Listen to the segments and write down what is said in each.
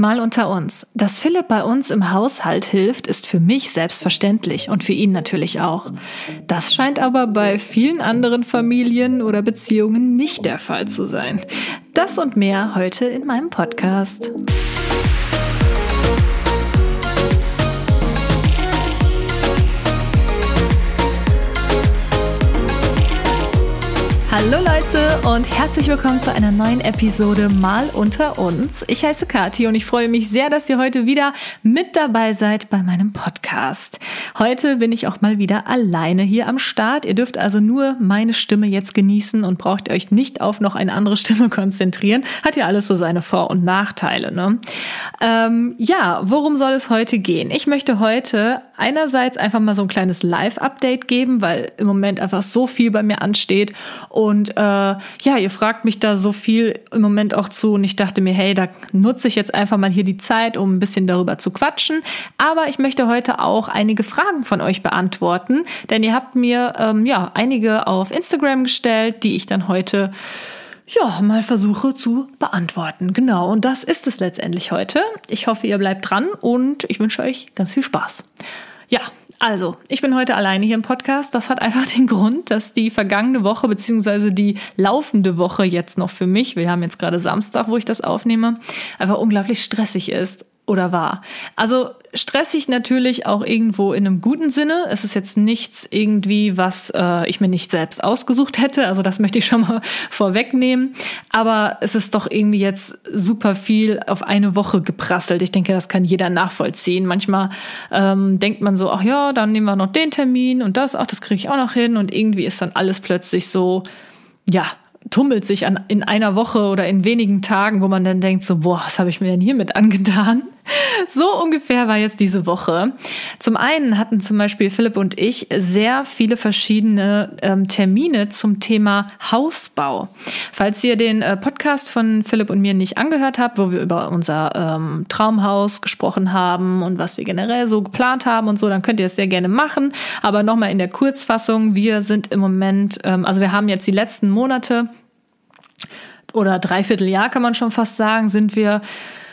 Mal unter uns. Dass Philipp bei uns im Haushalt hilft, ist für mich selbstverständlich und für ihn natürlich auch. Das scheint aber bei vielen anderen Familien oder Beziehungen nicht der Fall zu sein. Das und mehr heute in meinem Podcast. Hallo Leute und herzlich willkommen zu einer neuen Episode Mal unter uns. Ich heiße Kathi und ich freue mich sehr, dass ihr heute wieder mit dabei seid bei meinem Podcast. Heute bin ich auch mal wieder alleine hier am Start. Ihr dürft also nur meine Stimme jetzt genießen und braucht euch nicht auf noch eine andere Stimme konzentrieren. Hat ja alles so seine Vor- und Nachteile. Ne? Ähm, ja, worum soll es heute gehen? Ich möchte heute einerseits einfach mal so ein kleines Live-Update geben, weil im Moment einfach so viel bei mir ansteht und äh, ja, ihr fragt mich da so viel im Moment auch zu und ich dachte mir, hey, da nutze ich jetzt einfach mal hier die Zeit, um ein bisschen darüber zu quatschen. Aber ich möchte heute auch einige Fragen von euch beantworten, denn ihr habt mir ähm, ja einige auf Instagram gestellt, die ich dann heute ja, mal versuche zu beantworten. Genau, und das ist es letztendlich heute. Ich hoffe, ihr bleibt dran und ich wünsche euch ganz viel Spaß. Ja, also, ich bin heute alleine hier im Podcast. Das hat einfach den Grund, dass die vergangene Woche beziehungsweise die laufende Woche jetzt noch für mich, wir haben jetzt gerade Samstag, wo ich das aufnehme, einfach unglaublich stressig ist oder war. Also stressig natürlich auch irgendwo in einem guten Sinne. Es ist jetzt nichts irgendwie, was äh, ich mir nicht selbst ausgesucht hätte. Also das möchte ich schon mal vorwegnehmen. Aber es ist doch irgendwie jetzt super viel auf eine Woche geprasselt. Ich denke, das kann jeder nachvollziehen. Manchmal ähm, denkt man so, ach ja, dann nehmen wir noch den Termin und das, ach, das kriege ich auch noch hin. Und irgendwie ist dann alles plötzlich so, ja, tummelt sich an, in einer Woche oder in wenigen Tagen, wo man dann denkt so, boah, was habe ich mir denn hiermit angetan? So ungefähr war jetzt diese Woche. Zum einen hatten zum Beispiel Philipp und ich sehr viele verschiedene ähm, Termine zum Thema Hausbau. Falls ihr den äh, Podcast von Philipp und mir nicht angehört habt, wo wir über unser ähm, Traumhaus gesprochen haben und was wir generell so geplant haben und so, dann könnt ihr es sehr gerne machen. Aber nochmal in der Kurzfassung, wir sind im Moment, ähm, also wir haben jetzt die letzten Monate oder dreiviertel Jahr kann man schon fast sagen, sind wir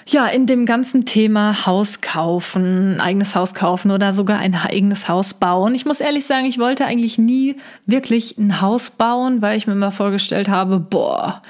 ja, in dem ganzen Thema Haus kaufen, eigenes Haus kaufen oder sogar ein eigenes Haus bauen. Ich muss ehrlich sagen, ich wollte eigentlich nie wirklich ein Haus bauen, weil ich mir immer vorgestellt habe, boah,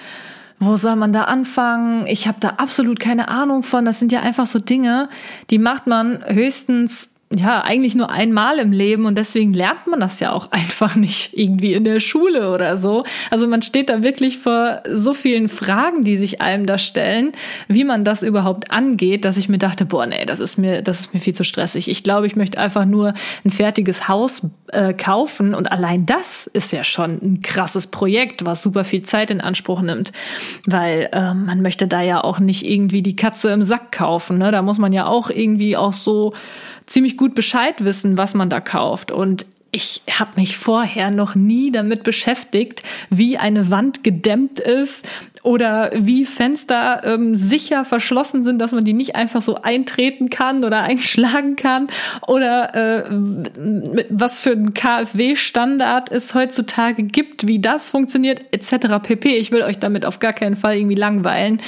wo soll man da anfangen? Ich habe da absolut keine Ahnung von. Das sind ja einfach so Dinge, die macht man höchstens ja, eigentlich nur einmal im Leben und deswegen lernt man das ja auch einfach nicht irgendwie in der Schule oder so. Also man steht da wirklich vor so vielen Fragen, die sich einem da stellen, wie man das überhaupt angeht, dass ich mir dachte, boah, nee, das ist mir, das ist mir viel zu stressig. Ich glaube, ich möchte einfach nur ein fertiges Haus äh, kaufen und allein das ist ja schon ein krasses Projekt, was super viel Zeit in Anspruch nimmt, weil äh, man möchte da ja auch nicht irgendwie die Katze im Sack kaufen. Ne? Da muss man ja auch irgendwie auch so ziemlich gut Bescheid wissen, was man da kauft. Und ich habe mich vorher noch nie damit beschäftigt, wie eine Wand gedämmt ist oder wie Fenster ähm, sicher verschlossen sind, dass man die nicht einfach so eintreten kann oder einschlagen kann oder äh, was für ein KfW-Standard es heutzutage gibt, wie das funktioniert etc. pp. Ich will euch damit auf gar keinen Fall irgendwie langweilen,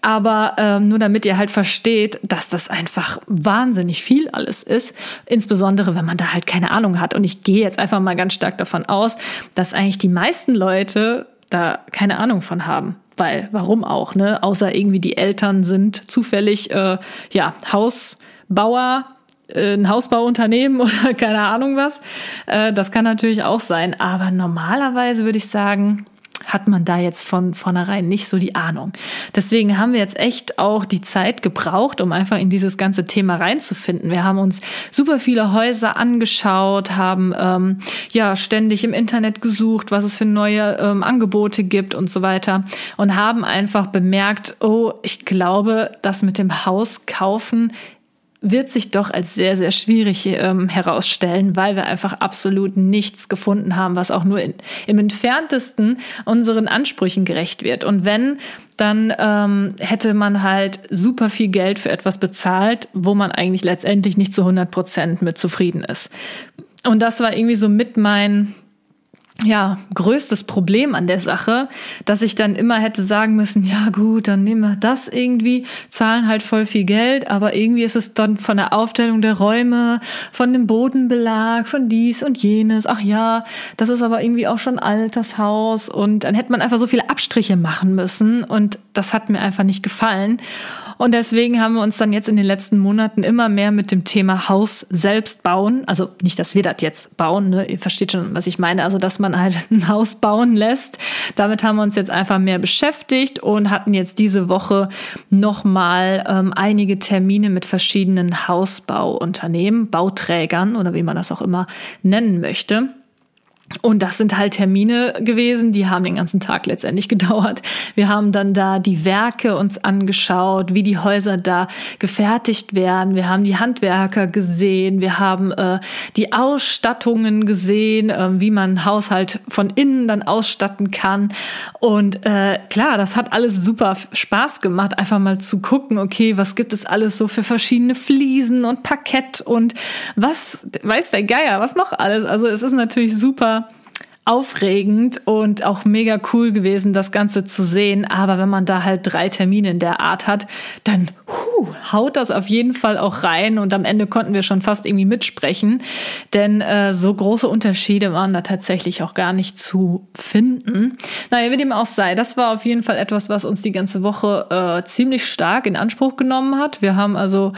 aber ähm, nur damit ihr halt versteht, dass das einfach wahnsinnig viel alles ist, insbesondere wenn man da halt keine Ahnung hat. Und ich gehe jetzt einfach mal ganz stark davon aus, dass eigentlich die meisten Leute da keine Ahnung von haben. Weil, warum auch, ne? Außer irgendwie die Eltern sind zufällig, äh, ja, Hausbauer, äh, ein Hausbauunternehmen oder keine Ahnung was. Äh, das kann natürlich auch sein. Aber normalerweise würde ich sagen, hat man da jetzt von vornherein nicht so die Ahnung. Deswegen haben wir jetzt echt auch die Zeit gebraucht, um einfach in dieses ganze Thema reinzufinden. Wir haben uns super viele Häuser angeschaut, haben ähm, ja ständig im Internet gesucht, was es für neue ähm, Angebote gibt und so weiter und haben einfach bemerkt, oh, ich glaube, das mit dem Haus kaufen wird sich doch als sehr, sehr schwierig ähm, herausstellen, weil wir einfach absolut nichts gefunden haben, was auch nur in, im entferntesten unseren Ansprüchen gerecht wird. Und wenn, dann ähm, hätte man halt super viel Geld für etwas bezahlt, wo man eigentlich letztendlich nicht zu 100 Prozent mit zufrieden ist. Und das war irgendwie so mit mein ja, größtes Problem an der Sache, dass ich dann immer hätte sagen müssen, ja gut, dann nehmen wir das irgendwie, zahlen halt voll viel Geld, aber irgendwie ist es dann von der Aufstellung der Räume, von dem Bodenbelag, von dies und jenes, ach ja, das ist aber irgendwie auch schon altes Haus und dann hätte man einfach so viele Abstriche machen müssen und das hat mir einfach nicht gefallen. Und deswegen haben wir uns dann jetzt in den letzten Monaten immer mehr mit dem Thema Haus selbst bauen. Also nicht, dass wir das jetzt bauen, ne? ihr versteht schon, was ich meine. Also, dass man halt ein Haus bauen lässt. Damit haben wir uns jetzt einfach mehr beschäftigt und hatten jetzt diese Woche nochmal ähm, einige Termine mit verschiedenen Hausbauunternehmen, Bauträgern oder wie man das auch immer nennen möchte. Und das sind halt Termine gewesen, die haben den ganzen Tag letztendlich gedauert. Wir haben dann da die Werke uns angeschaut, wie die Häuser da gefertigt werden. Wir haben die Handwerker gesehen, wir haben äh, die Ausstattungen gesehen, äh, wie man Haushalt von innen dann ausstatten kann. Und äh, klar, das hat alles super Spaß gemacht, einfach mal zu gucken, okay, was gibt es alles so für verschiedene Fliesen und Parkett und was, weiß der Geier, was noch alles. Also es ist natürlich super aufregend und auch mega cool gewesen, das Ganze zu sehen. Aber wenn man da halt drei Termine in der Art hat, dann huh, haut das auf jeden Fall auch rein. Und am Ende konnten wir schon fast irgendwie mitsprechen. Denn äh, so große Unterschiede waren da tatsächlich auch gar nicht zu finden. Naja, wie dem auch sei, das war auf jeden Fall etwas, was uns die ganze Woche äh, ziemlich stark in Anspruch genommen hat. Wir haben also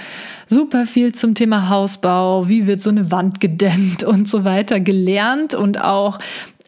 super viel zum Thema Hausbau, wie wird so eine Wand gedämmt und so weiter gelernt und auch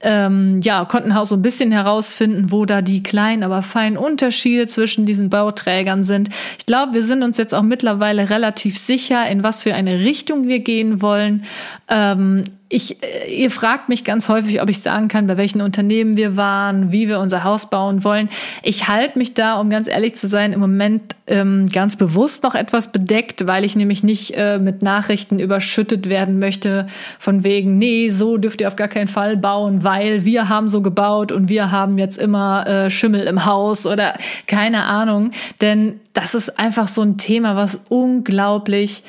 ähm, ja, konnten auch so ein bisschen herausfinden, wo da die kleinen, aber feinen Unterschiede zwischen diesen Bauträgern sind. Ich glaube, wir sind uns jetzt auch mittlerweile relativ sicher, in was für eine Richtung wir gehen wollen. Ähm, ich, äh, ihr fragt mich ganz häufig, ob ich sagen kann, bei welchen Unternehmen wir waren, wie wir unser Haus bauen wollen. Ich halte mich da, um ganz ehrlich zu sein, im Moment ähm, ganz bewusst noch etwas bedeckt, weil ich nämlich nicht äh, mit Nachrichten überschüttet werden möchte, von wegen, nee, so dürft ihr auf gar keinen Fall bauen, weil wir haben so gebaut und wir haben jetzt immer äh, Schimmel im Haus oder keine Ahnung. Denn das ist einfach so ein Thema, was unglaublich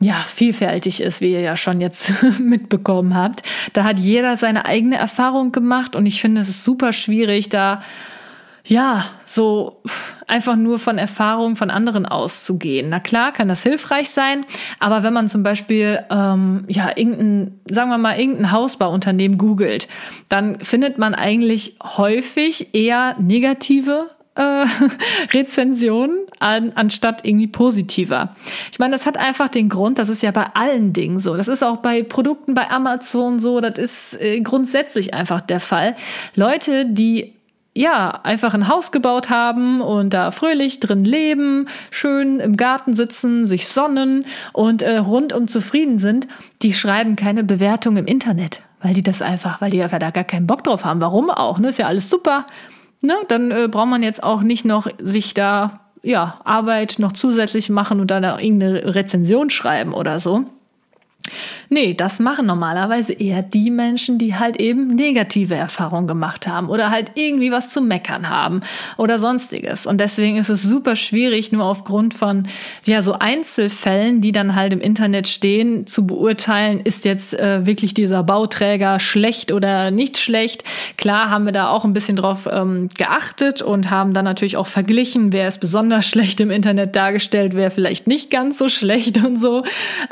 ja, vielfältig ist, wie ihr ja schon jetzt mitbekommen habt. Da hat jeder seine eigene Erfahrung gemacht und ich finde es ist super schwierig, da ja, so einfach nur von Erfahrungen von anderen auszugehen. Na klar, kann das hilfreich sein, aber wenn man zum Beispiel ähm, ja irgendein, sagen wir mal, irgendein Hausbauunternehmen googelt, dann findet man eigentlich häufig eher negative äh, Rezensionen an, anstatt irgendwie positiver. Ich meine, das hat einfach den Grund, das ist ja bei allen Dingen so. Das ist auch bei Produkten bei Amazon so, das ist äh, grundsätzlich einfach der Fall. Leute, die ja, einfach ein Haus gebaut haben und da fröhlich drin leben, schön im Garten sitzen, sich sonnen und äh, rundum zufrieden sind, die schreiben keine Bewertung im Internet, weil die das einfach, weil die einfach da gar keinen Bock drauf haben. Warum auch? Ne? Ist ja alles super ne, dann äh, braucht man jetzt auch nicht noch sich da ja Arbeit noch zusätzlich machen und dann irgendeine Rezension schreiben oder so. Nee, das machen normalerweise eher die Menschen, die halt eben negative Erfahrungen gemacht haben oder halt irgendwie was zu meckern haben oder sonstiges. Und deswegen ist es super schwierig, nur aufgrund von ja so Einzelfällen, die dann halt im Internet stehen, zu beurteilen, ist jetzt äh, wirklich dieser Bauträger schlecht oder nicht schlecht. Klar haben wir da auch ein bisschen drauf ähm, geachtet und haben dann natürlich auch verglichen, wer ist besonders schlecht im Internet dargestellt, wer vielleicht nicht ganz so schlecht und so.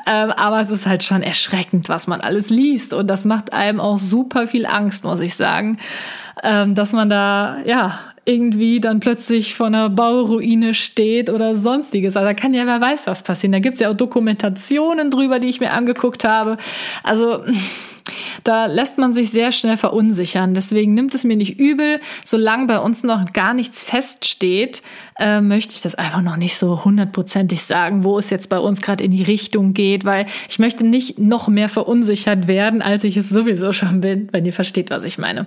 Ähm, aber es ist halt schon erschreckend, was man alles liest. Und das macht einem auch super viel Angst, muss ich sagen, ähm, dass man da, ja, irgendwie dann plötzlich vor einer Bauruine steht oder sonstiges. Also da kann ja wer weiß was passieren. Da gibt's ja auch Dokumentationen drüber, die ich mir angeguckt habe. Also da lässt man sich sehr schnell verunsichern. Deswegen nimmt es mir nicht übel. Solange bei uns noch gar nichts feststeht, äh, möchte ich das einfach noch nicht so hundertprozentig sagen, wo es jetzt bei uns gerade in die Richtung geht, weil ich möchte nicht noch mehr verunsichert werden, als ich es sowieso schon bin, wenn ihr versteht, was ich meine.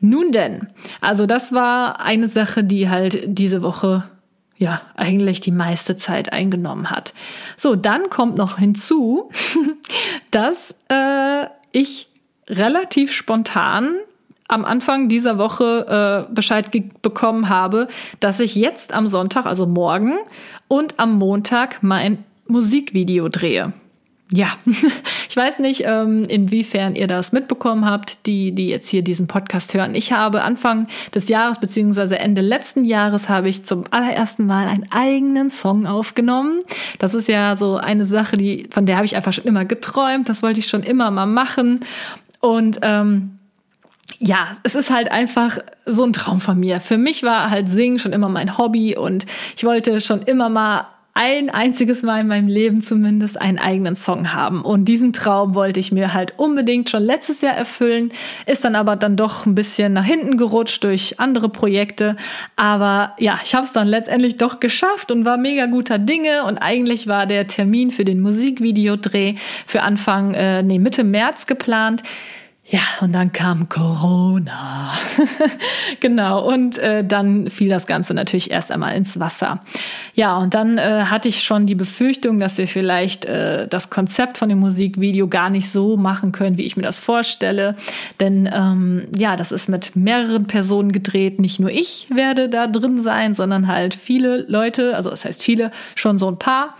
Nun denn, also das war eine Sache, die halt diese Woche ja, eigentlich die meiste Zeit eingenommen hat. So, dann kommt noch hinzu, dass äh, ich relativ spontan am Anfang dieser Woche äh, Bescheid bekommen habe, dass ich jetzt am Sonntag, also morgen und am Montag mein Musikvideo drehe. Ja, ich weiß nicht, ähm, inwiefern ihr das mitbekommen habt, die, die jetzt hier diesen Podcast hören. Ich habe Anfang des Jahres beziehungsweise Ende letzten Jahres habe ich zum allerersten Mal einen eigenen Song aufgenommen. Das ist ja so eine Sache, die von der habe ich einfach schon immer geträumt. Das wollte ich schon immer mal machen und ähm, ja, es ist halt einfach so ein Traum von mir. Für mich war halt Singen schon immer mein Hobby und ich wollte schon immer mal ein einziges Mal in meinem Leben zumindest einen eigenen Song haben. Und diesen Traum wollte ich mir halt unbedingt schon letztes Jahr erfüllen, ist dann aber dann doch ein bisschen nach hinten gerutscht durch andere Projekte. Aber ja, ich habe es dann letztendlich doch geschafft und war mega guter Dinge. Und eigentlich war der Termin für den Musikvideodreh für Anfang, äh, nee, Mitte März geplant. Ja, und dann kam Corona. genau, und äh, dann fiel das Ganze natürlich erst einmal ins Wasser. Ja, und dann äh, hatte ich schon die Befürchtung, dass wir vielleicht äh, das Konzept von dem Musikvideo gar nicht so machen können, wie ich mir das vorstelle. Denn ähm, ja, das ist mit mehreren Personen gedreht. Nicht nur ich werde da drin sein, sondern halt viele Leute, also das heißt viele, schon so ein paar.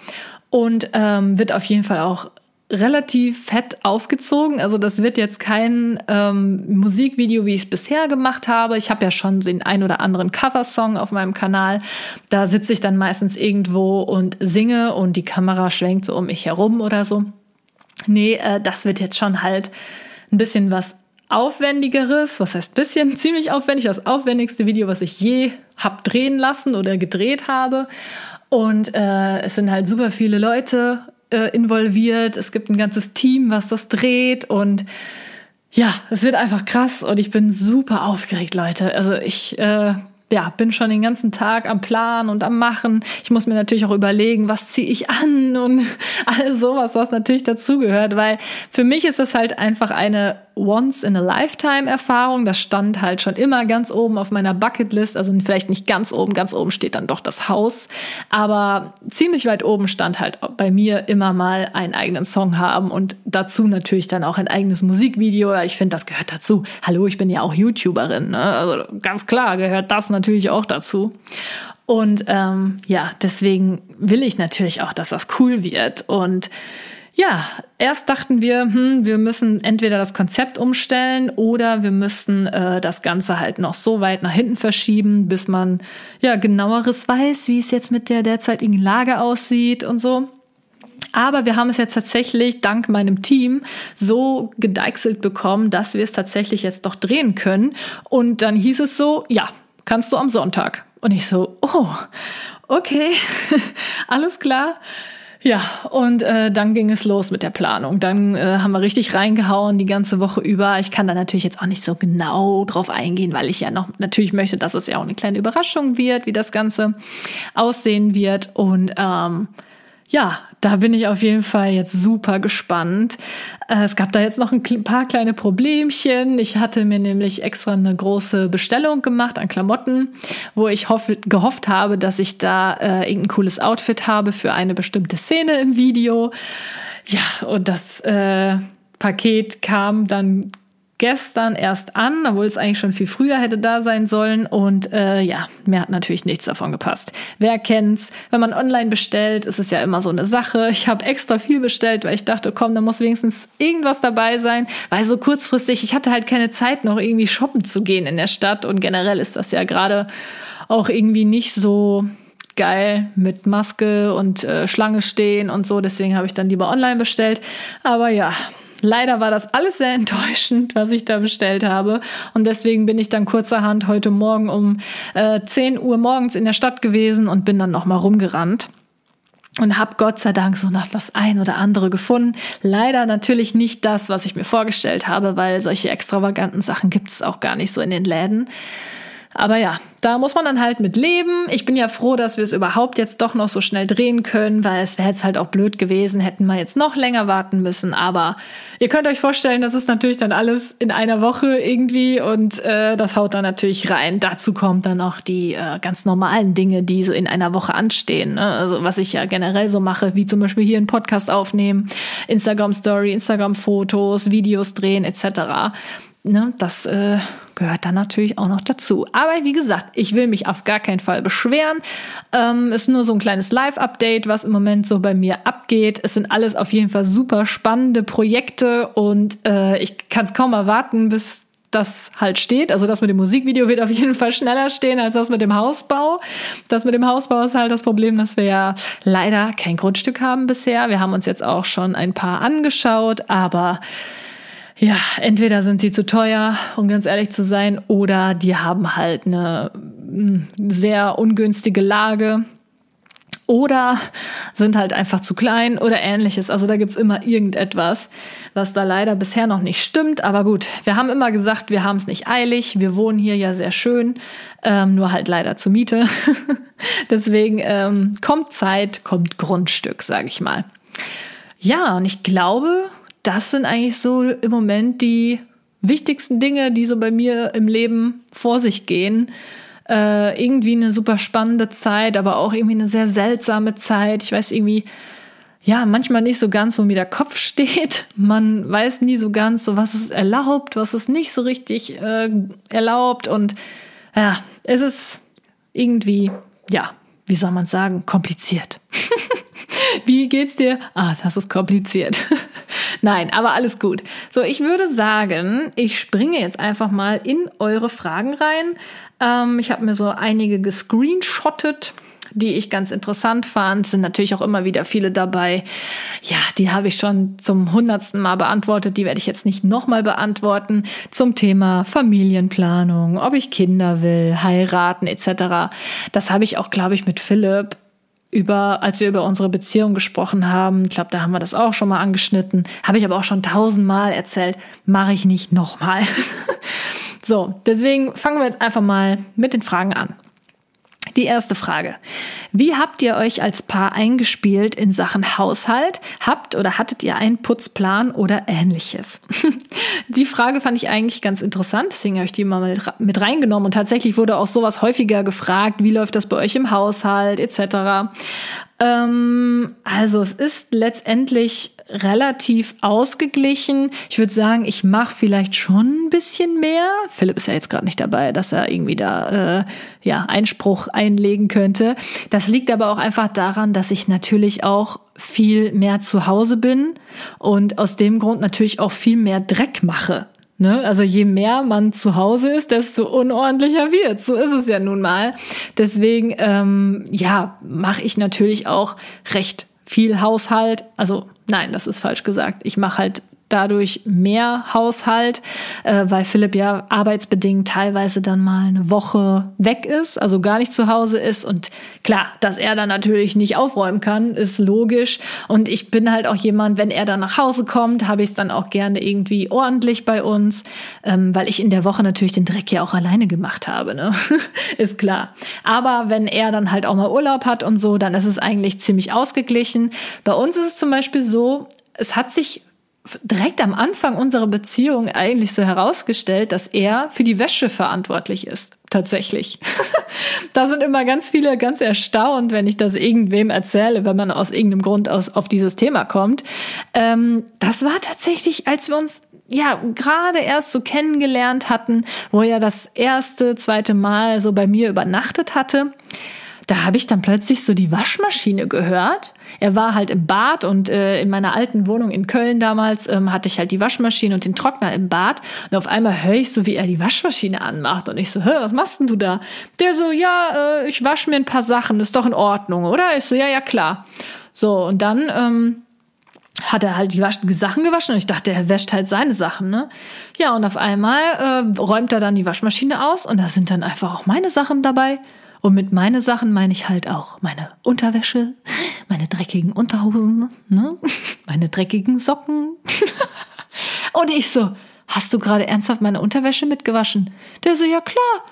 Und ähm, wird auf jeden Fall auch relativ fett aufgezogen. Also das wird jetzt kein ähm, Musikvideo, wie ich es bisher gemacht habe. Ich habe ja schon den ein oder anderen Coversong auf meinem Kanal. Da sitze ich dann meistens irgendwo und singe und die Kamera schwenkt so um mich herum oder so. Nee, äh, das wird jetzt schon halt ein bisschen was aufwendigeres, was heißt bisschen, ziemlich aufwendig, das aufwendigste Video, was ich je hab drehen lassen oder gedreht habe. Und äh, es sind halt super viele Leute äh, involviert. Es gibt ein ganzes Team, was das dreht und ja, es wird einfach krass und ich bin super aufgeregt, Leute. Also ich äh, ja, bin schon den ganzen Tag am Plan und am Machen. Ich muss mir natürlich auch überlegen, was ziehe ich an und all sowas, was natürlich dazugehört, weil für mich ist das halt einfach eine Once-in-a-Lifetime-Erfahrung. Das stand halt schon immer ganz oben auf meiner Bucketlist. Also vielleicht nicht ganz oben, ganz oben steht dann doch das Haus. Aber ziemlich weit oben stand halt bei mir immer mal einen eigenen Song haben und dazu natürlich dann auch ein eigenes Musikvideo. Ich finde, das gehört dazu. Hallo, ich bin ja auch YouTuberin. Ne? Also ganz klar gehört das natürlich auch dazu. Und ähm, ja, deswegen will ich natürlich auch, dass das cool wird. Und ja, erst dachten wir, hm, wir müssen entweder das Konzept umstellen oder wir müssen äh, das Ganze halt noch so weit nach hinten verschieben, bis man ja genaueres weiß, wie es jetzt mit der derzeitigen Lage aussieht und so. Aber wir haben es jetzt tatsächlich dank meinem Team so gedeichselt bekommen, dass wir es tatsächlich jetzt doch drehen können. Und dann hieß es so, ja, kannst du am Sonntag. Und ich so, oh, okay, alles klar. Ja, und äh, dann ging es los mit der Planung. Dann äh, haben wir richtig reingehauen die ganze Woche über. Ich kann da natürlich jetzt auch nicht so genau drauf eingehen, weil ich ja noch natürlich möchte, dass es ja auch eine kleine Überraschung wird, wie das Ganze aussehen wird. Und ähm, ja, da bin ich auf jeden Fall jetzt super gespannt. Äh, es gab da jetzt noch ein paar kleine Problemchen. Ich hatte mir nämlich extra eine große Bestellung gemacht an Klamotten, wo ich gehofft habe, dass ich da äh, irgendein cooles Outfit habe für eine bestimmte Szene im Video. Ja, und das äh, Paket kam dann gestern erst an, obwohl es eigentlich schon viel früher hätte da sein sollen. Und äh, ja, mir hat natürlich nichts davon gepasst. Wer kennt's? Wenn man online bestellt, ist es ja immer so eine Sache. Ich habe extra viel bestellt, weil ich dachte, komm, da muss wenigstens irgendwas dabei sein. Weil so kurzfristig, ich hatte halt keine Zeit, noch irgendwie shoppen zu gehen in der Stadt. Und generell ist das ja gerade auch irgendwie nicht so geil mit Maske und äh, Schlange stehen und so. Deswegen habe ich dann lieber online bestellt. Aber ja, Leider war das alles sehr enttäuschend, was ich da bestellt habe. Und deswegen bin ich dann kurzerhand heute Morgen um äh, 10 Uhr morgens in der Stadt gewesen und bin dann nochmal rumgerannt und habe Gott sei Dank so noch das ein oder andere gefunden. Leider natürlich nicht das, was ich mir vorgestellt habe, weil solche extravaganten Sachen gibt es auch gar nicht so in den Läden. Aber ja, da muss man dann halt mit leben. Ich bin ja froh, dass wir es überhaupt jetzt doch noch so schnell drehen können, weil es wäre jetzt halt auch blöd gewesen, hätten wir jetzt noch länger warten müssen. Aber ihr könnt euch vorstellen, das ist natürlich dann alles in einer Woche irgendwie und äh, das haut dann natürlich rein. Dazu kommt dann auch die äh, ganz normalen Dinge, die so in einer Woche anstehen. Ne? Also was ich ja generell so mache, wie zum Beispiel hier einen Podcast aufnehmen, Instagram Story, Instagram Fotos, Videos drehen etc ne, das äh, gehört dann natürlich auch noch dazu. Aber wie gesagt, ich will mich auf gar keinen Fall beschweren. Ähm, ist nur so ein kleines Live-Update, was im Moment so bei mir abgeht. Es sind alles auf jeden Fall super spannende Projekte und äh, ich kann es kaum erwarten, bis das halt steht. Also das mit dem Musikvideo wird auf jeden Fall schneller stehen als das mit dem Hausbau. Das mit dem Hausbau ist halt das Problem, dass wir ja leider kein Grundstück haben bisher. Wir haben uns jetzt auch schon ein paar angeschaut, aber ja, entweder sind sie zu teuer, um ganz ehrlich zu sein, oder die haben halt eine mm, sehr ungünstige Lage oder sind halt einfach zu klein oder ähnliches. Also da gibt's immer irgendetwas, was da leider bisher noch nicht stimmt. Aber gut, wir haben immer gesagt, wir haben es nicht eilig. Wir wohnen hier ja sehr schön, ähm, nur halt leider zur Miete. Deswegen ähm, kommt Zeit, kommt Grundstück, sage ich mal. Ja, und ich glaube, das sind eigentlich so im Moment die wichtigsten Dinge, die so bei mir im Leben vor sich gehen äh, irgendwie eine super spannende Zeit, aber auch irgendwie eine sehr seltsame Zeit. Ich weiß irgendwie, ja, manchmal nicht so ganz, wo mir der Kopf steht. Man weiß nie so ganz, so was ist erlaubt, was ist nicht so richtig äh, erlaubt. Und ja, es ist irgendwie, ja, wie soll man sagen, kompliziert. wie geht's dir? Ah, das ist kompliziert. Nein, aber alles gut. So, ich würde sagen, ich springe jetzt einfach mal in eure Fragen rein. Ähm, ich habe mir so einige gescreenshottet die ich ganz interessant fand. Sind natürlich auch immer wieder viele dabei. Ja, die habe ich schon zum hundertsten Mal beantwortet. Die werde ich jetzt nicht nochmal beantworten. Zum Thema Familienplanung, ob ich Kinder will, heiraten etc. Das habe ich auch, glaube ich, mit Philipp über, als wir über unsere Beziehung gesprochen haben, ich glaube, da haben wir das auch schon mal angeschnitten, habe ich aber auch schon tausendmal erzählt, mache ich nicht nochmal. so, deswegen fangen wir jetzt einfach mal mit den Fragen an. Die erste Frage. Wie habt ihr euch als Paar eingespielt in Sachen Haushalt? Habt oder hattet ihr einen Putzplan oder ähnliches? die Frage fand ich eigentlich ganz interessant, deswegen habe ich die mal mit reingenommen und tatsächlich wurde auch sowas häufiger gefragt, wie läuft das bei euch im Haushalt etc. Ähm, also es ist letztendlich relativ ausgeglichen. Ich würde sagen, ich mache vielleicht schon ein bisschen mehr. Philipp ist ja jetzt gerade nicht dabei, dass er irgendwie da äh, ja Einspruch einlegen könnte. Das liegt aber auch einfach daran, dass ich natürlich auch viel mehr zu Hause bin und aus dem Grund natürlich auch viel mehr Dreck mache. Ne? Also je mehr man zu Hause ist, desto unordentlicher wird. So ist es ja nun mal. Deswegen, ähm, ja, mache ich natürlich auch recht viel Haushalt. Also nein, das ist falsch gesagt. Ich mache halt dadurch mehr Haushalt, äh, weil Philipp ja arbeitsbedingt teilweise dann mal eine Woche weg ist, also gar nicht zu Hause ist. Und klar, dass er dann natürlich nicht aufräumen kann, ist logisch. Und ich bin halt auch jemand, wenn er dann nach Hause kommt, habe ich es dann auch gerne irgendwie ordentlich bei uns, ähm, weil ich in der Woche natürlich den Dreck ja auch alleine gemacht habe, ne? ist klar. Aber wenn er dann halt auch mal Urlaub hat und so, dann ist es eigentlich ziemlich ausgeglichen. Bei uns ist es zum Beispiel so, es hat sich direkt am Anfang unserer Beziehung eigentlich so herausgestellt, dass er für die Wäsche verantwortlich ist. Tatsächlich. da sind immer ganz viele ganz erstaunt, wenn ich das irgendwem erzähle, wenn man aus irgendeinem Grund aus, auf dieses Thema kommt. Ähm, das war tatsächlich, als wir uns ja gerade erst so kennengelernt hatten, wo er das erste, zweite Mal so bei mir übernachtet hatte da habe ich dann plötzlich so die Waschmaschine gehört. Er war halt im Bad und äh, in meiner alten Wohnung in Köln damals ähm, hatte ich halt die Waschmaschine und den Trockner im Bad. Und auf einmal höre ich so, wie er die Waschmaschine anmacht. Und ich so, hör, was machst denn du da? Der so, ja, äh, ich wasche mir ein paar Sachen, ist doch in Ordnung, oder? Ich so, ja, ja, klar. So, und dann ähm, hat er halt die Sachen gewaschen und ich dachte, er wäscht halt seine Sachen, ne? Ja, und auf einmal äh, räumt er dann die Waschmaschine aus und da sind dann einfach auch meine Sachen dabei. Und mit meine Sachen meine ich halt auch meine Unterwäsche, meine dreckigen Unterhosen, ne? meine dreckigen Socken. Und ich so, hast du gerade ernsthaft meine Unterwäsche mitgewaschen? Der so, ja klar.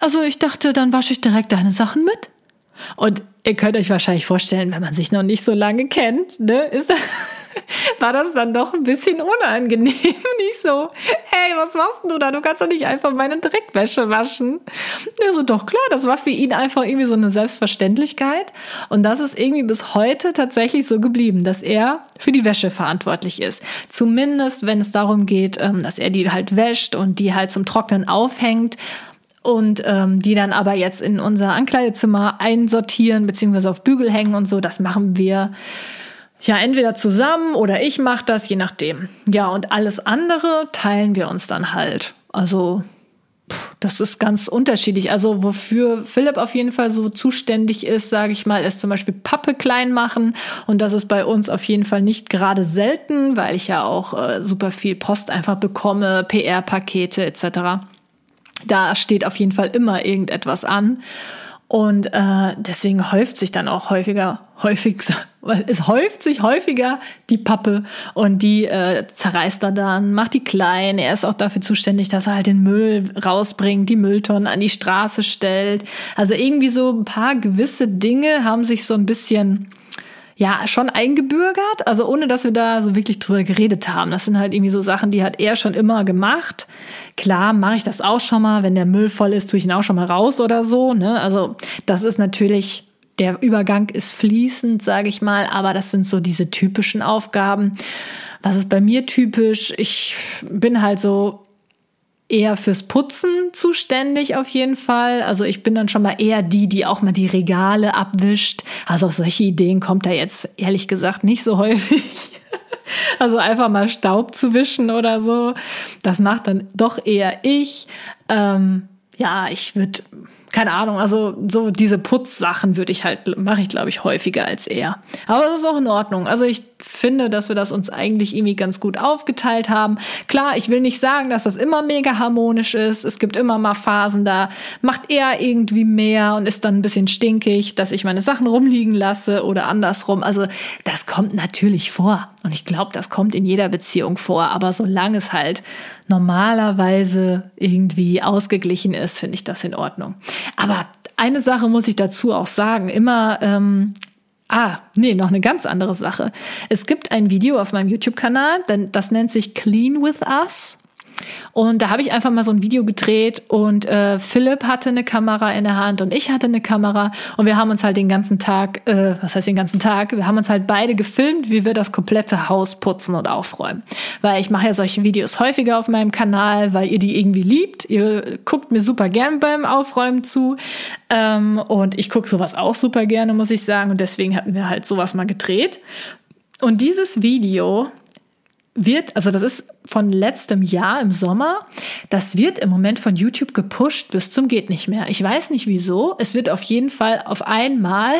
Also ich dachte, dann wasche ich direkt deine Sachen mit. Und ihr könnt euch wahrscheinlich vorstellen, wenn man sich noch nicht so lange kennt, ne, ist das, war das dann doch ein bisschen unangenehm. Nicht so, hey, was machst du da? Du kannst doch nicht einfach meine Dreckwäsche waschen. Ja, so, doch klar, das war für ihn einfach irgendwie so eine Selbstverständlichkeit. Und das ist irgendwie bis heute tatsächlich so geblieben, dass er für die Wäsche verantwortlich ist. Zumindest, wenn es darum geht, ähm, dass er die halt wäscht und die halt zum Trocknen aufhängt und ähm, die dann aber jetzt in unser Ankleidezimmer einsortieren beziehungsweise auf Bügel hängen und so. Das machen wir ja entweder zusammen oder ich mache das, je nachdem. Ja, und alles andere teilen wir uns dann halt. Also das ist ganz unterschiedlich. Also wofür Philipp auf jeden Fall so zuständig ist, sage ich mal, ist zum Beispiel Pappe klein machen. Und das ist bei uns auf jeden Fall nicht gerade selten, weil ich ja auch äh, super viel Post einfach bekomme, PR-Pakete etc. Da steht auf jeden Fall immer irgendetwas an. Und äh, deswegen häuft sich dann auch häufiger, häufig, es häuft sich häufiger die Pappe und die äh, zerreißt er dann, macht die klein. Er ist auch dafür zuständig, dass er halt den Müll rausbringt, die Mülltonnen an die Straße stellt. Also irgendwie so ein paar gewisse Dinge haben sich so ein bisschen ja schon eingebürgert, also ohne dass wir da so wirklich drüber geredet haben. Das sind halt irgendwie so Sachen, die hat er schon immer gemacht. Klar, mache ich das auch schon mal, wenn der Müll voll ist, tue ich ihn auch schon mal raus oder so. Ne? Also das ist natürlich der Übergang ist fließend, sage ich mal, aber das sind so diese typischen Aufgaben. Was ist bei mir typisch? Ich bin halt so eher fürs Putzen zuständig auf jeden Fall. Also ich bin dann schon mal eher die, die auch mal die Regale abwischt. Also auf solche Ideen kommt da jetzt ehrlich gesagt nicht so häufig. Also einfach mal Staub zu wischen oder so. Das macht dann doch eher ich. Ähm, ja, ich würde keine Ahnung, also so diese Putzsachen würde ich halt, mache ich glaube ich häufiger als er. Aber das ist auch in Ordnung. Also ich finde, dass wir das uns eigentlich irgendwie ganz gut aufgeteilt haben. Klar, ich will nicht sagen, dass das immer mega harmonisch ist. Es gibt immer mal Phasen, da macht er irgendwie mehr und ist dann ein bisschen stinkig, dass ich meine Sachen rumliegen lasse oder andersrum. Also das kommt natürlich vor. Und ich glaube, das kommt in jeder Beziehung vor. Aber solange es halt normalerweise irgendwie ausgeglichen ist, finde ich das in Ordnung. Aber eine Sache muss ich dazu auch sagen. Immer, ähm, ah, nee, noch eine ganz andere Sache. Es gibt ein Video auf meinem YouTube-Kanal, das nennt sich Clean with Us. Und da habe ich einfach mal so ein Video gedreht und äh, Philipp hatte eine Kamera in der Hand und ich hatte eine Kamera und wir haben uns halt den ganzen Tag, äh, was heißt den ganzen Tag, wir haben uns halt beide gefilmt, wie wir das komplette Haus putzen und aufräumen. Weil ich mache ja solche Videos häufiger auf meinem Kanal, weil ihr die irgendwie liebt. Ihr guckt mir super gern beim Aufräumen zu ähm, und ich gucke sowas auch super gerne, muss ich sagen. Und deswegen hatten wir halt sowas mal gedreht. Und dieses Video wird, also das ist von letztem Jahr im Sommer, das wird im Moment von YouTube gepusht bis zum geht nicht mehr. Ich weiß nicht wieso. Es wird auf jeden Fall auf einmal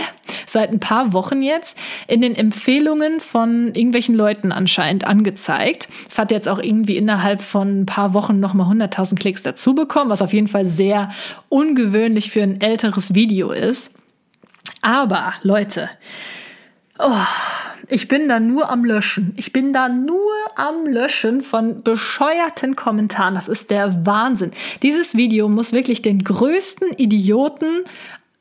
seit ein paar Wochen jetzt in den Empfehlungen von irgendwelchen Leuten anscheinend angezeigt. Es hat jetzt auch irgendwie innerhalb von ein paar Wochen nochmal 100.000 Klicks dazu bekommen, was auf jeden Fall sehr ungewöhnlich für ein älteres Video ist. Aber Leute, oh, ich bin da nur am Löschen. Ich bin da nur am Löschen von bescheuerten Kommentaren. Das ist der Wahnsinn. Dieses Video muss wirklich den größten Idioten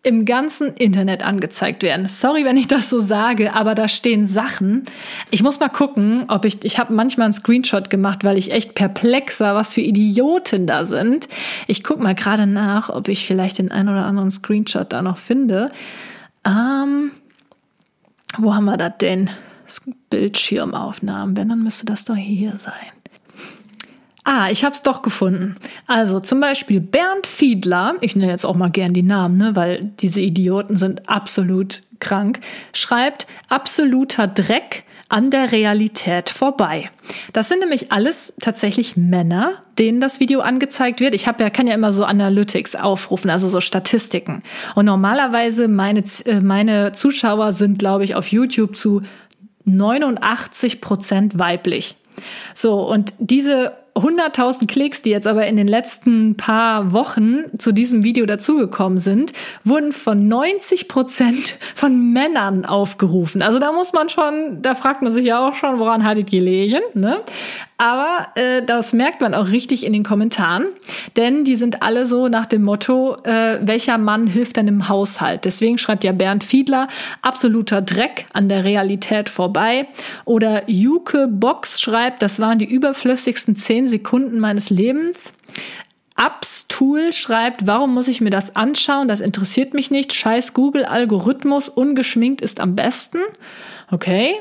im ganzen Internet angezeigt werden. Sorry, wenn ich das so sage, aber da stehen Sachen. Ich muss mal gucken, ob ich ich habe manchmal einen Screenshot gemacht, weil ich echt perplexer, was für Idioten da sind. Ich guck mal gerade nach, ob ich vielleicht den einen oder anderen Screenshot da noch finde. Ähm wo haben wir das denn? Das Bildschirmaufnahmen. Wenn, dann müsste das doch hier sein. Ah, ich habe es doch gefunden. Also zum Beispiel Bernd Fiedler, ich nenne jetzt auch mal gern die Namen, ne, weil diese Idioten sind absolut krank, schreibt absoluter Dreck an der Realität vorbei. Das sind nämlich alles tatsächlich Männer, denen das Video angezeigt wird. Ich habe ja kann ja immer so Analytics aufrufen, also so Statistiken. Und normalerweise meine äh, meine Zuschauer sind, glaube ich, auf YouTube zu 89 Prozent weiblich. So und diese 100.000 Klicks, die jetzt aber in den letzten paar Wochen zu diesem Video dazugekommen sind, wurden von 90 Prozent von Männern aufgerufen. Also da muss man schon, da fragt man sich ja auch schon, woran hattet ihr gelegen, ne? Aber äh, das merkt man auch richtig in den Kommentaren, denn die sind alle so nach dem Motto, äh, welcher Mann hilft denn im Haushalt? Deswegen schreibt ja Bernd Fiedler, absoluter Dreck an der Realität vorbei. Oder Juke Box schreibt, das waren die überflüssigsten zehn Sekunden meines Lebens. Abstool schreibt, warum muss ich mir das anschauen? Das interessiert mich nicht. Scheiß Google-Algorithmus, ungeschminkt ist am besten. Okay.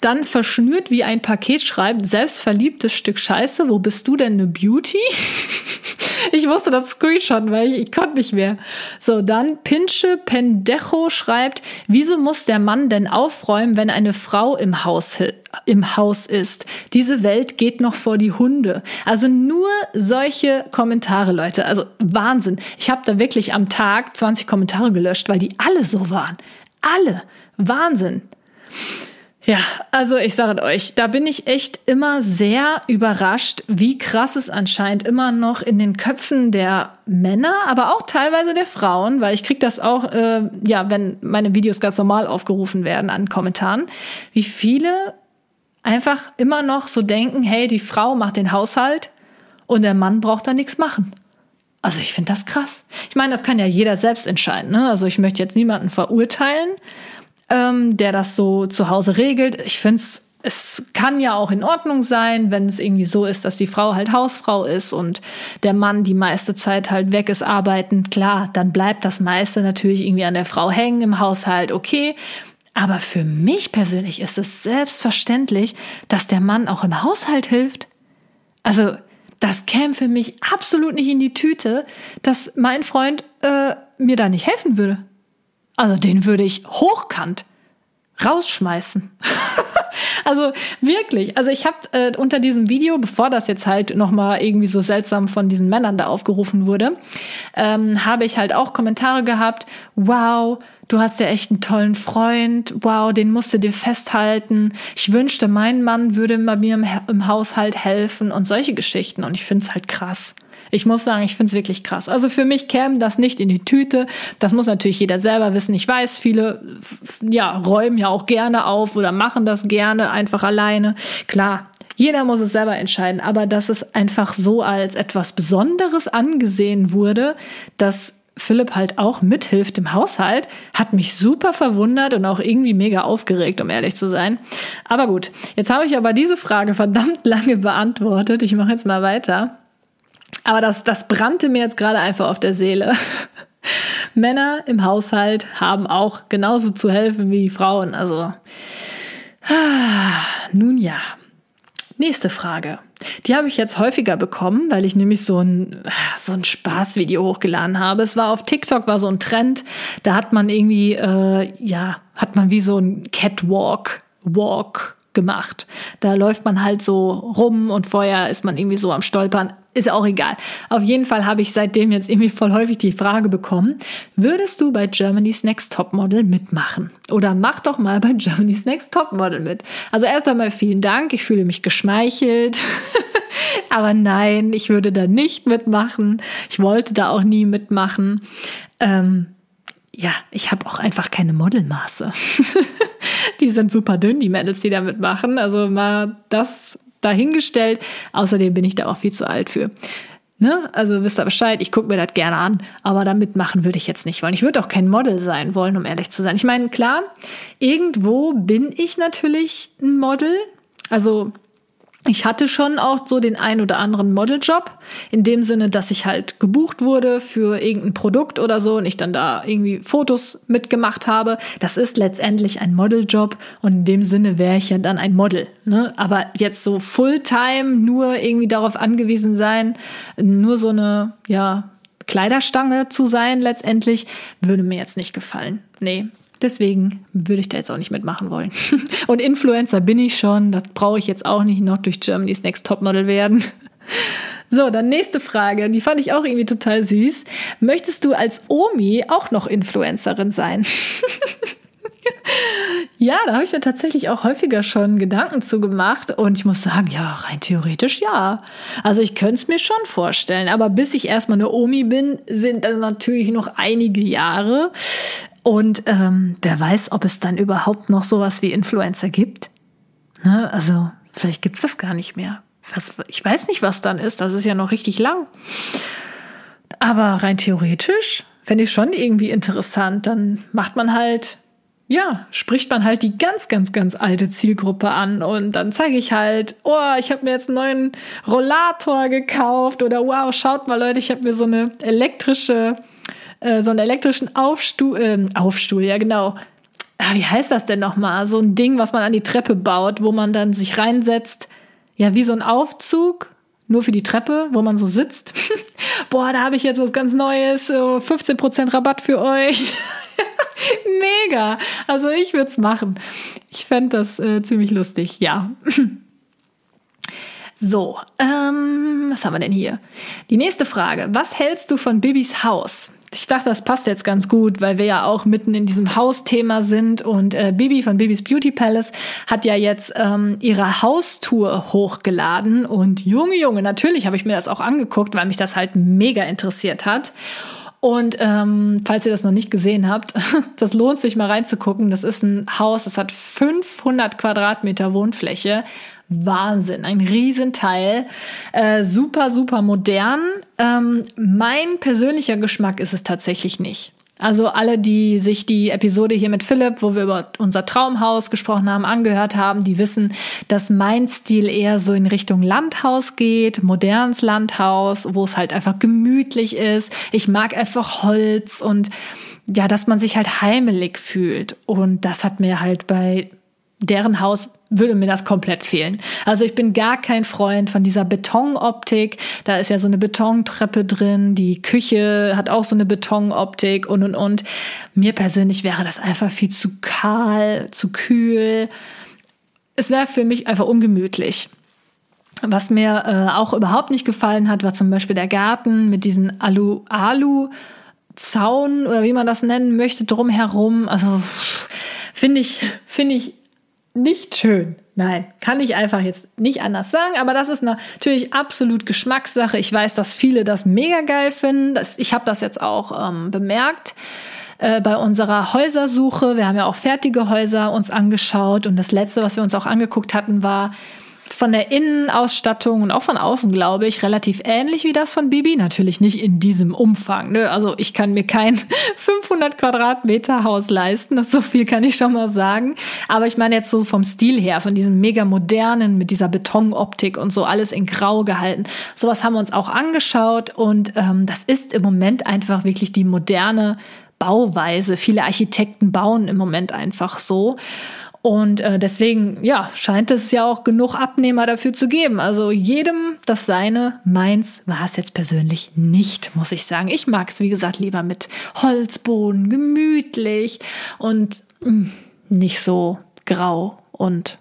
Dann verschnürt wie ein Paket schreibt, selbstverliebtes Stück Scheiße, wo bist du denn ne Beauty? ich musste das Screenshot, weil ich, ich konnte nicht mehr. So, dann Pinche Pendejo schreibt, wieso muss der Mann denn aufräumen, wenn eine Frau im Haus, im Haus ist? Diese Welt geht noch vor die Hunde. Also nur solche Kommentare, Leute. Also Wahnsinn. Ich habe da wirklich am Tag 20 Kommentare gelöscht, weil die alle so waren. Alle. Wahnsinn. Ja, also ich sage euch, da bin ich echt immer sehr überrascht, wie krass es anscheinend immer noch in den Köpfen der Männer, aber auch teilweise der Frauen, weil ich krieg das auch, äh, ja, wenn meine Videos ganz normal aufgerufen werden an Kommentaren, wie viele einfach immer noch so denken, hey, die Frau macht den Haushalt und der Mann braucht da nichts machen. Also ich finde das krass. Ich meine, das kann ja jeder selbst entscheiden. Ne? Also ich möchte jetzt niemanden verurteilen, ähm, der das so zu Hause regelt. Ich finde es es kann ja auch in Ordnung sein, wenn es irgendwie so ist, dass die Frau halt Hausfrau ist und der Mann die meiste Zeit halt weg ist arbeiten. Klar, dann bleibt das meiste natürlich irgendwie an der Frau hängen im Haushalt. Okay. Aber für mich persönlich ist es selbstverständlich, dass der Mann auch im Haushalt hilft. Also, das käme für mich absolut nicht in die Tüte, dass mein Freund äh, mir da nicht helfen würde. Also den würde ich hochkant rausschmeißen. also wirklich. Also ich habe äh, unter diesem Video, bevor das jetzt halt noch mal irgendwie so seltsam von diesen Männern da aufgerufen wurde, ähm, habe ich halt auch Kommentare gehabt. Wow, du hast ja echt einen tollen Freund. Wow, den musst du dir festhalten. Ich wünschte, mein Mann würde bei mir im, im Haushalt helfen und solche Geschichten. Und ich finde es halt krass. Ich muss sagen, ich finde es wirklich krass. Also für mich käme das nicht in die Tüte. Das muss natürlich jeder selber wissen. Ich weiß, viele ja, räumen ja auch gerne auf oder machen das gerne einfach alleine. Klar, jeder muss es selber entscheiden, aber dass es einfach so als etwas Besonderes angesehen wurde, dass Philipp halt auch mithilft im Haushalt, hat mich super verwundert und auch irgendwie mega aufgeregt, um ehrlich zu sein. Aber gut, jetzt habe ich aber diese Frage verdammt lange beantwortet. Ich mache jetzt mal weiter. Aber das, das brannte mir jetzt gerade einfach auf der Seele. Männer im Haushalt haben auch genauso zu helfen wie Frauen. Also, nun ja. Nächste Frage. Die habe ich jetzt häufiger bekommen, weil ich nämlich so ein, so ein Spaßvideo hochgeladen habe. Es war auf TikTok, war so ein Trend. Da hat man irgendwie, äh, ja, hat man wie so ein Catwalk, Walk gemacht. Da läuft man halt so rum und vorher ist man irgendwie so am Stolpern. Ist auch egal. Auf jeden Fall habe ich seitdem jetzt irgendwie voll häufig die Frage bekommen, würdest du bei Germany's Next Topmodel mitmachen? Oder mach doch mal bei Germany's Next Topmodel mit. Also erst einmal vielen Dank, ich fühle mich geschmeichelt. Aber nein, ich würde da nicht mitmachen. Ich wollte da auch nie mitmachen. Ähm, ja, ich habe auch einfach keine Modelmaße. die sind super dünn, die Mädels, die da mitmachen. Also mal das dahingestellt. Außerdem bin ich da auch viel zu alt für. Ne? Also wisst ihr Bescheid, ich gucke mir das gerne an, aber da mitmachen würde ich jetzt nicht wollen. Ich würde auch kein Model sein wollen, um ehrlich zu sein. Ich meine, klar, irgendwo bin ich natürlich ein Model. Also ich hatte schon auch so den ein oder anderen Modeljob, in dem Sinne, dass ich halt gebucht wurde für irgendein Produkt oder so und ich dann da irgendwie Fotos mitgemacht habe. Das ist letztendlich ein Modeljob und in dem Sinne wäre ich ja dann ein Model. Ne? Aber jetzt so Fulltime nur irgendwie darauf angewiesen sein, nur so eine, ja, Kleiderstange zu sein letztendlich, würde mir jetzt nicht gefallen. Nee, Deswegen würde ich da jetzt auch nicht mitmachen wollen. Und Influencer bin ich schon. Das brauche ich jetzt auch nicht noch durch Germany's Next Topmodel werden. So, dann nächste Frage. Die fand ich auch irgendwie total süß. Möchtest du als Omi auch noch Influencerin sein? Ja, da habe ich mir tatsächlich auch häufiger schon Gedanken zu gemacht und ich muss sagen, ja, rein theoretisch ja. Also ich könnte es mir schon vorstellen, aber bis ich erstmal eine Omi bin, sind dann natürlich noch einige Jahre. Und ähm, wer weiß, ob es dann überhaupt noch sowas wie Influencer gibt. Ne? Also vielleicht gibt es das gar nicht mehr. Was, ich weiß nicht, was dann ist. Das ist ja noch richtig lang. Aber rein theoretisch fände ich schon irgendwie interessant. Dann macht man halt ja, spricht man halt die ganz, ganz, ganz alte Zielgruppe an und dann zeige ich halt, oh, ich habe mir jetzt einen neuen Rollator gekauft oder wow, schaut mal Leute, ich habe mir so eine elektrische, äh, so einen elektrischen Aufstuhl, äh, Aufstuhl, ja genau. Ah, wie heißt das denn nochmal? So ein Ding, was man an die Treppe baut, wo man dann sich reinsetzt. Ja, wie so ein Aufzug, nur für die Treppe, wo man so sitzt. Boah, da habe ich jetzt was ganz Neues, 15% Rabatt für euch. Mega. Also ich würde es machen. Ich fände das äh, ziemlich lustig, ja. So, ähm, was haben wir denn hier? Die nächste Frage. Was hältst du von Bibis Haus? Ich dachte, das passt jetzt ganz gut, weil wir ja auch mitten in diesem Hausthema sind und äh, Bibi von Bibis Beauty Palace hat ja jetzt ähm, ihre Haustour hochgeladen und Junge, Junge, natürlich habe ich mir das auch angeguckt, weil mich das halt mega interessiert hat. Und ähm, falls ihr das noch nicht gesehen habt, das lohnt sich mal reinzugucken. Das ist ein Haus, das hat 500 Quadratmeter Wohnfläche. Wahnsinn, ein Riesenteil. Äh, super, super modern. Ähm, mein persönlicher Geschmack ist es tatsächlich nicht. Also alle, die sich die Episode hier mit Philipp, wo wir über unser Traumhaus gesprochen haben, angehört haben, die wissen, dass mein Stil eher so in Richtung Landhaus geht, modernes Landhaus, wo es halt einfach gemütlich ist. Ich mag einfach Holz und ja, dass man sich halt heimelig fühlt. Und das hat mir halt bei deren Haus würde mir das komplett fehlen. Also ich bin gar kein Freund von dieser Betonoptik. Da ist ja so eine Betontreppe drin. Die Küche hat auch so eine Betonoptik und und und. Mir persönlich wäre das einfach viel zu kahl, zu kühl. Es wäre für mich einfach ungemütlich. Was mir äh, auch überhaupt nicht gefallen hat, war zum Beispiel der Garten mit diesen Alu Alu Zaun oder wie man das nennen möchte drumherum. Also finde ich finde ich nicht schön. Nein, kann ich einfach jetzt nicht anders sagen, aber das ist natürlich absolut Geschmackssache. Ich weiß, dass viele das mega geil finden. Das, ich habe das jetzt auch ähm, bemerkt äh, bei unserer Häusersuche. Wir haben ja auch fertige Häuser uns angeschaut und das letzte, was wir uns auch angeguckt hatten, war von der Innenausstattung und auch von außen, glaube ich, relativ ähnlich wie das von Bibi. Natürlich nicht in diesem Umfang. Ne? Also ich kann mir kein 500 Quadratmeter Haus leisten. Das so viel kann ich schon mal sagen. Aber ich meine jetzt so vom Stil her, von diesem mega modernen mit dieser Betonoptik und so alles in Grau gehalten. Sowas haben wir uns auch angeschaut und ähm, das ist im Moment einfach wirklich die moderne Bauweise. Viele Architekten bauen im Moment einfach so. Und äh, deswegen, ja, scheint es ja auch genug Abnehmer dafür zu geben. Also jedem das seine, meins war es jetzt persönlich nicht, muss ich sagen. Ich mag es, wie gesagt, lieber mit Holzboden, gemütlich und mh, hm, nicht so grau und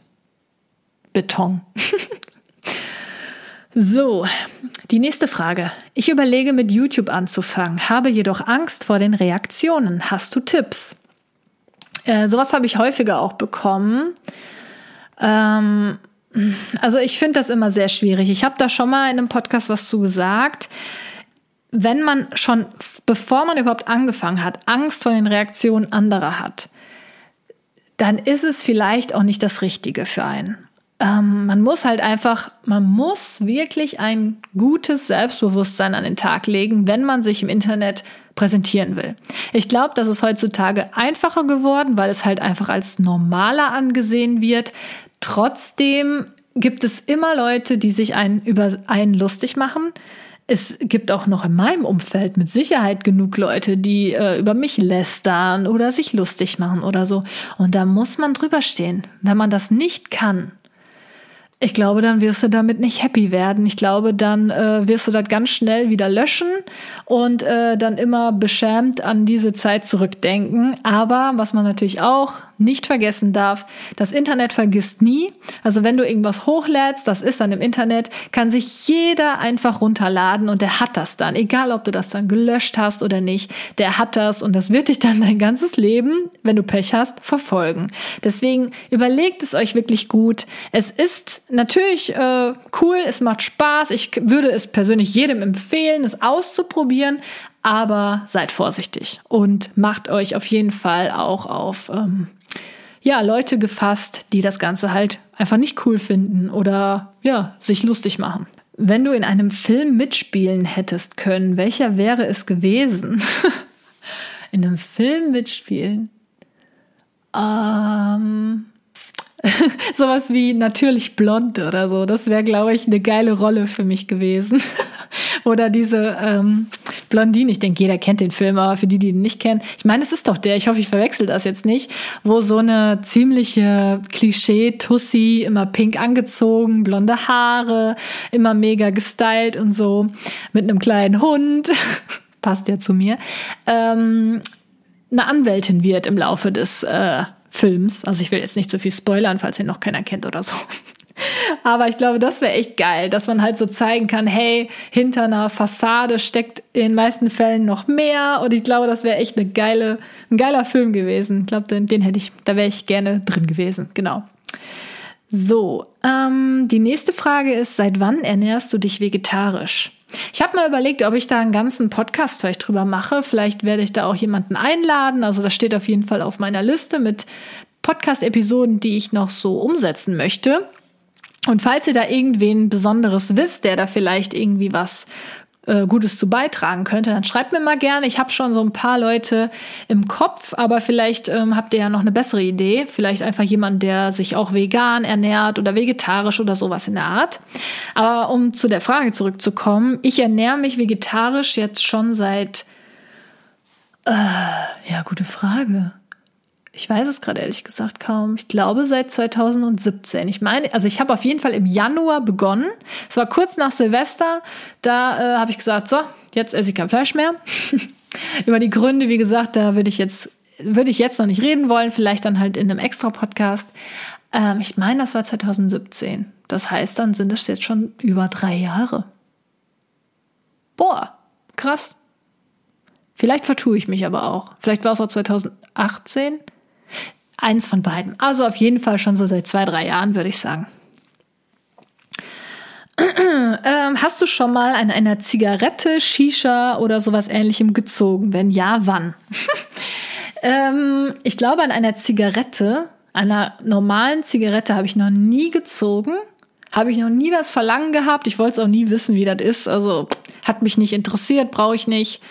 Beton. so, die nächste Frage. Ich überlege mit YouTube anzufangen, habe jedoch Angst vor den Reaktionen. Hast du Tipps? Äh, sowas habe ich häufiger auch bekommen. Ähm, also ich finde das immer sehr schwierig. Ich habe da schon mal in einem Podcast was zu gesagt. Wenn man schon, bevor man überhaupt angefangen hat, Angst vor den Reaktionen anderer hat, dann ist es vielleicht auch nicht das Richtige für einen. Ähm, man muss halt einfach, man muss wirklich ein gutes Selbstbewusstsein an den Tag legen, wenn man sich im Internet präsentieren will. Ich glaube, das ist heutzutage einfacher geworden, weil es halt einfach als normaler angesehen wird. Trotzdem gibt es immer Leute, die sich einen über einen lustig machen. Es gibt auch noch in meinem Umfeld mit Sicherheit genug Leute, die äh, über mich lästern oder sich lustig machen oder so. Und da muss man drüber stehen. Wenn man das nicht kann, ich glaube, dann wirst du damit nicht happy werden. Ich glaube, dann äh, wirst du das ganz schnell wieder löschen und äh, dann immer beschämt an diese Zeit zurückdenken. Aber was man natürlich auch nicht vergessen darf, das Internet vergisst nie. Also wenn du irgendwas hochlädst, das ist dann im Internet, kann sich jeder einfach runterladen und der hat das dann. Egal, ob du das dann gelöscht hast oder nicht, der hat das und das wird dich dann dein ganzes Leben, wenn du Pech hast, verfolgen. Deswegen überlegt es euch wirklich gut. Es ist natürlich äh, cool, es macht Spaß. Ich würde es persönlich jedem empfehlen, es auszuprobieren, aber seid vorsichtig und macht euch auf jeden Fall auch auf ähm, ja, Leute gefasst, die das Ganze halt einfach nicht cool finden oder ja, sich lustig machen. Wenn du in einem Film mitspielen hättest können, welcher wäre es gewesen? in einem Film mitspielen? Ähm, sowas wie natürlich blond oder so. Das wäre, glaube ich, eine geile Rolle für mich gewesen. oder diese ähm, Blondine, ich denke, jeder kennt den Film, aber für die, die ihn nicht kennen, ich meine, es ist doch der, ich hoffe, ich verwechsel das jetzt nicht, wo so eine ziemliche Klischee-Tussi, immer pink angezogen, blonde Haare, immer mega gestylt und so, mit einem kleinen Hund, passt ja zu mir, ähm, eine Anwältin wird im Laufe des äh, Films. Also ich will jetzt nicht so viel spoilern, falls ihn noch keiner kennt oder so. Aber ich glaube, das wäre echt geil, dass man halt so zeigen kann, hey, hinter einer Fassade steckt in den meisten Fällen noch mehr. Und ich glaube, das wäre echt eine geile, ein geiler Film gewesen. Ich glaube, den, den hätte ich, da wäre ich gerne drin gewesen. Genau. So, ähm, die nächste Frage ist, seit wann ernährst du dich vegetarisch? Ich habe mal überlegt, ob ich da einen ganzen Podcast vielleicht drüber mache. Vielleicht werde ich da auch jemanden einladen. Also das steht auf jeden Fall auf meiner Liste mit Podcast-Episoden, die ich noch so umsetzen möchte. Und falls ihr da irgendwen Besonderes wisst, der da vielleicht irgendwie was äh, Gutes zu beitragen könnte, dann schreibt mir mal gerne. Ich habe schon so ein paar Leute im Kopf, aber vielleicht ähm, habt ihr ja noch eine bessere Idee. Vielleicht einfach jemand, der sich auch vegan ernährt oder vegetarisch oder sowas in der Art. Aber um zu der Frage zurückzukommen, ich ernähre mich vegetarisch jetzt schon seit. Äh, ja, gute Frage. Ich weiß es gerade ehrlich gesagt kaum. Ich glaube seit 2017. Ich meine, also ich habe auf jeden Fall im Januar begonnen. Es war kurz nach Silvester. Da äh, habe ich gesagt, so, jetzt esse ich kein Fleisch mehr. Über die Gründe, wie gesagt, da würde ich jetzt würde ich jetzt noch nicht reden wollen. Vielleicht dann halt in einem extra Podcast. Ähm, ich meine, das war 2017. Das heißt, dann sind es jetzt schon über drei Jahre. Boah, krass. Vielleicht vertue ich mich aber auch. Vielleicht war es auch 2018. Eins von beiden. Also auf jeden Fall schon so seit zwei, drei Jahren, würde ich sagen. ähm, hast du schon mal an einer Zigarette, Shisha oder sowas ähnlichem gezogen? Wenn ja, wann? ähm, ich glaube, an einer Zigarette, einer normalen Zigarette habe ich noch nie gezogen. Habe ich noch nie das Verlangen gehabt. Ich wollte es auch nie wissen, wie das ist. Also hat mich nicht interessiert, brauche ich nicht.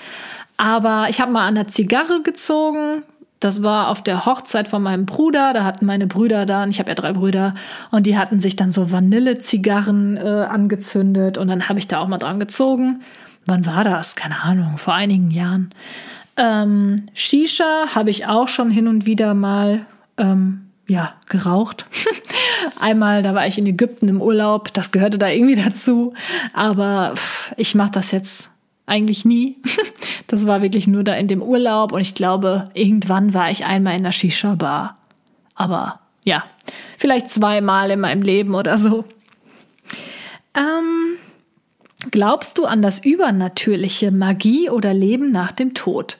Aber ich habe mal an der Zigarre gezogen, das war auf der Hochzeit von meinem Bruder. Da hatten meine Brüder dann, ich habe ja drei Brüder, und die hatten sich dann so Vanillezigarren äh, angezündet und dann habe ich da auch mal dran gezogen. Wann war das? Keine Ahnung, vor einigen Jahren. Ähm, Shisha habe ich auch schon hin und wieder mal ähm, ja, geraucht. Einmal, da war ich in Ägypten im Urlaub, das gehörte da irgendwie dazu. Aber pff, ich mache das jetzt eigentlich nie. Das war wirklich nur da in dem Urlaub und ich glaube, irgendwann war ich einmal in der Shisha-Bar. Aber ja, vielleicht zweimal in meinem Leben oder so. Ähm, glaubst du an das Übernatürliche, Magie oder Leben nach dem Tod?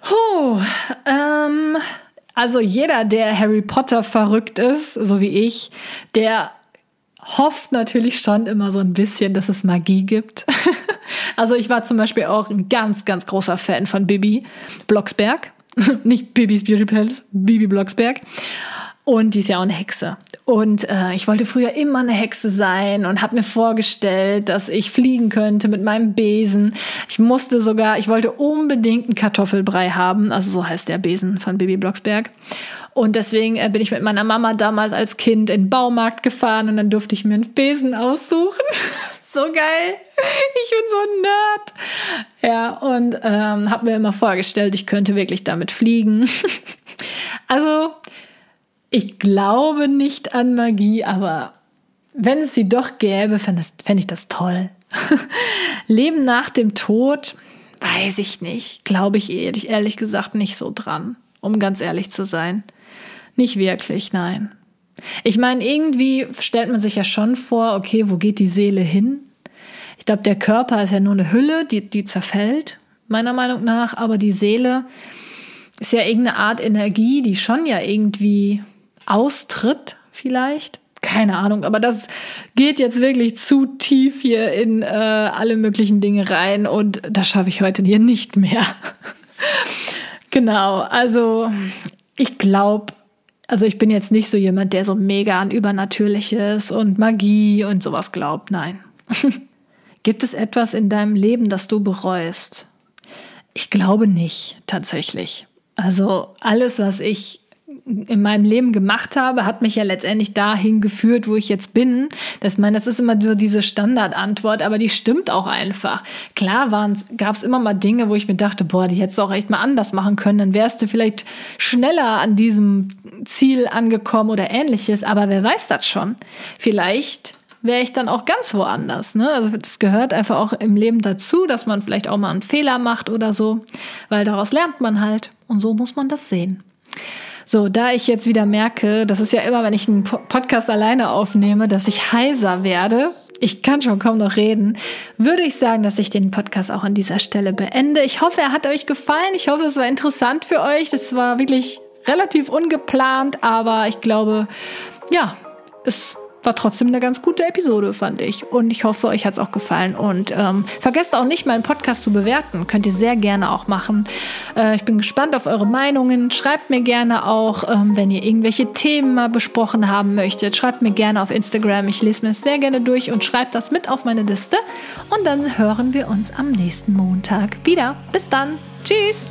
Puh, ähm, also jeder, der Harry Potter verrückt ist, so wie ich, der hofft natürlich schon immer so ein bisschen, dass es Magie gibt. Also ich war zum Beispiel auch ein ganz, ganz großer Fan von Bibi Blocksberg. Nicht Bibis Beauty Palace, Bibi Blocksberg. Und die ist ja auch eine Hexe. Und äh, ich wollte früher immer eine Hexe sein und habe mir vorgestellt, dass ich fliegen könnte mit meinem Besen. Ich musste sogar, ich wollte unbedingt einen Kartoffelbrei haben. Also so heißt der Besen von Bibi Blocksberg. Und deswegen äh, bin ich mit meiner Mama damals als Kind in den Baumarkt gefahren und dann durfte ich mir einen Besen aussuchen. so geil. Ich bin so ein Nerd. Ja, und ähm, habe mir immer vorgestellt, ich könnte wirklich damit fliegen. also, ich glaube nicht an Magie, aber wenn es sie doch gäbe, fände fänd ich das toll. Leben nach dem Tod, weiß ich nicht. Glaube ich ehrlich, ehrlich gesagt nicht so dran, um ganz ehrlich zu sein. Nicht wirklich, nein. Ich meine, irgendwie stellt man sich ja schon vor, okay, wo geht die Seele hin? Ich glaube, der Körper ist ja nur eine Hülle, die, die zerfällt, meiner Meinung nach, aber die Seele ist ja irgendeine Art Energie, die schon ja irgendwie austritt, vielleicht. Keine Ahnung, aber das geht jetzt wirklich zu tief hier in äh, alle möglichen Dinge rein und das schaffe ich heute hier nicht mehr. genau, also ich glaube, also ich bin jetzt nicht so jemand, der so mega an Übernatürliches und Magie und sowas glaubt. Nein. Gibt es etwas in deinem Leben, das du bereust? Ich glaube nicht, tatsächlich. Also alles, was ich in meinem Leben gemacht habe, hat mich ja letztendlich dahin geführt, wo ich jetzt bin. Das meine, das ist immer so diese Standardantwort, aber die stimmt auch einfach. Klar gab es immer mal Dinge, wo ich mir dachte, boah, die hättest du auch echt mal anders machen können, dann wärst du vielleicht schneller an diesem Ziel angekommen oder ähnliches, aber wer weiß das schon? Vielleicht wäre ich dann auch ganz woanders. Ne? Also das gehört einfach auch im Leben dazu, dass man vielleicht auch mal einen Fehler macht oder so, weil daraus lernt man halt. Und so muss man das sehen. So, da ich jetzt wieder merke, das ist ja immer, wenn ich einen Podcast alleine aufnehme, dass ich heiser werde, ich kann schon kaum noch reden, würde ich sagen, dass ich den Podcast auch an dieser Stelle beende. Ich hoffe, er hat euch gefallen. Ich hoffe, es war interessant für euch. Das war wirklich relativ ungeplant, aber ich glaube, ja, es war trotzdem eine ganz gute Episode, fand ich. Und ich hoffe, euch hat es auch gefallen. Und ähm, vergesst auch nicht, meinen Podcast zu bewerten. Könnt ihr sehr gerne auch machen. Äh, ich bin gespannt auf eure Meinungen. Schreibt mir gerne auch, ähm, wenn ihr irgendwelche Themen mal besprochen haben möchtet. Schreibt mir gerne auf Instagram. Ich lese mir es sehr gerne durch und schreibt das mit auf meine Liste. Und dann hören wir uns am nächsten Montag wieder. Bis dann. Tschüss.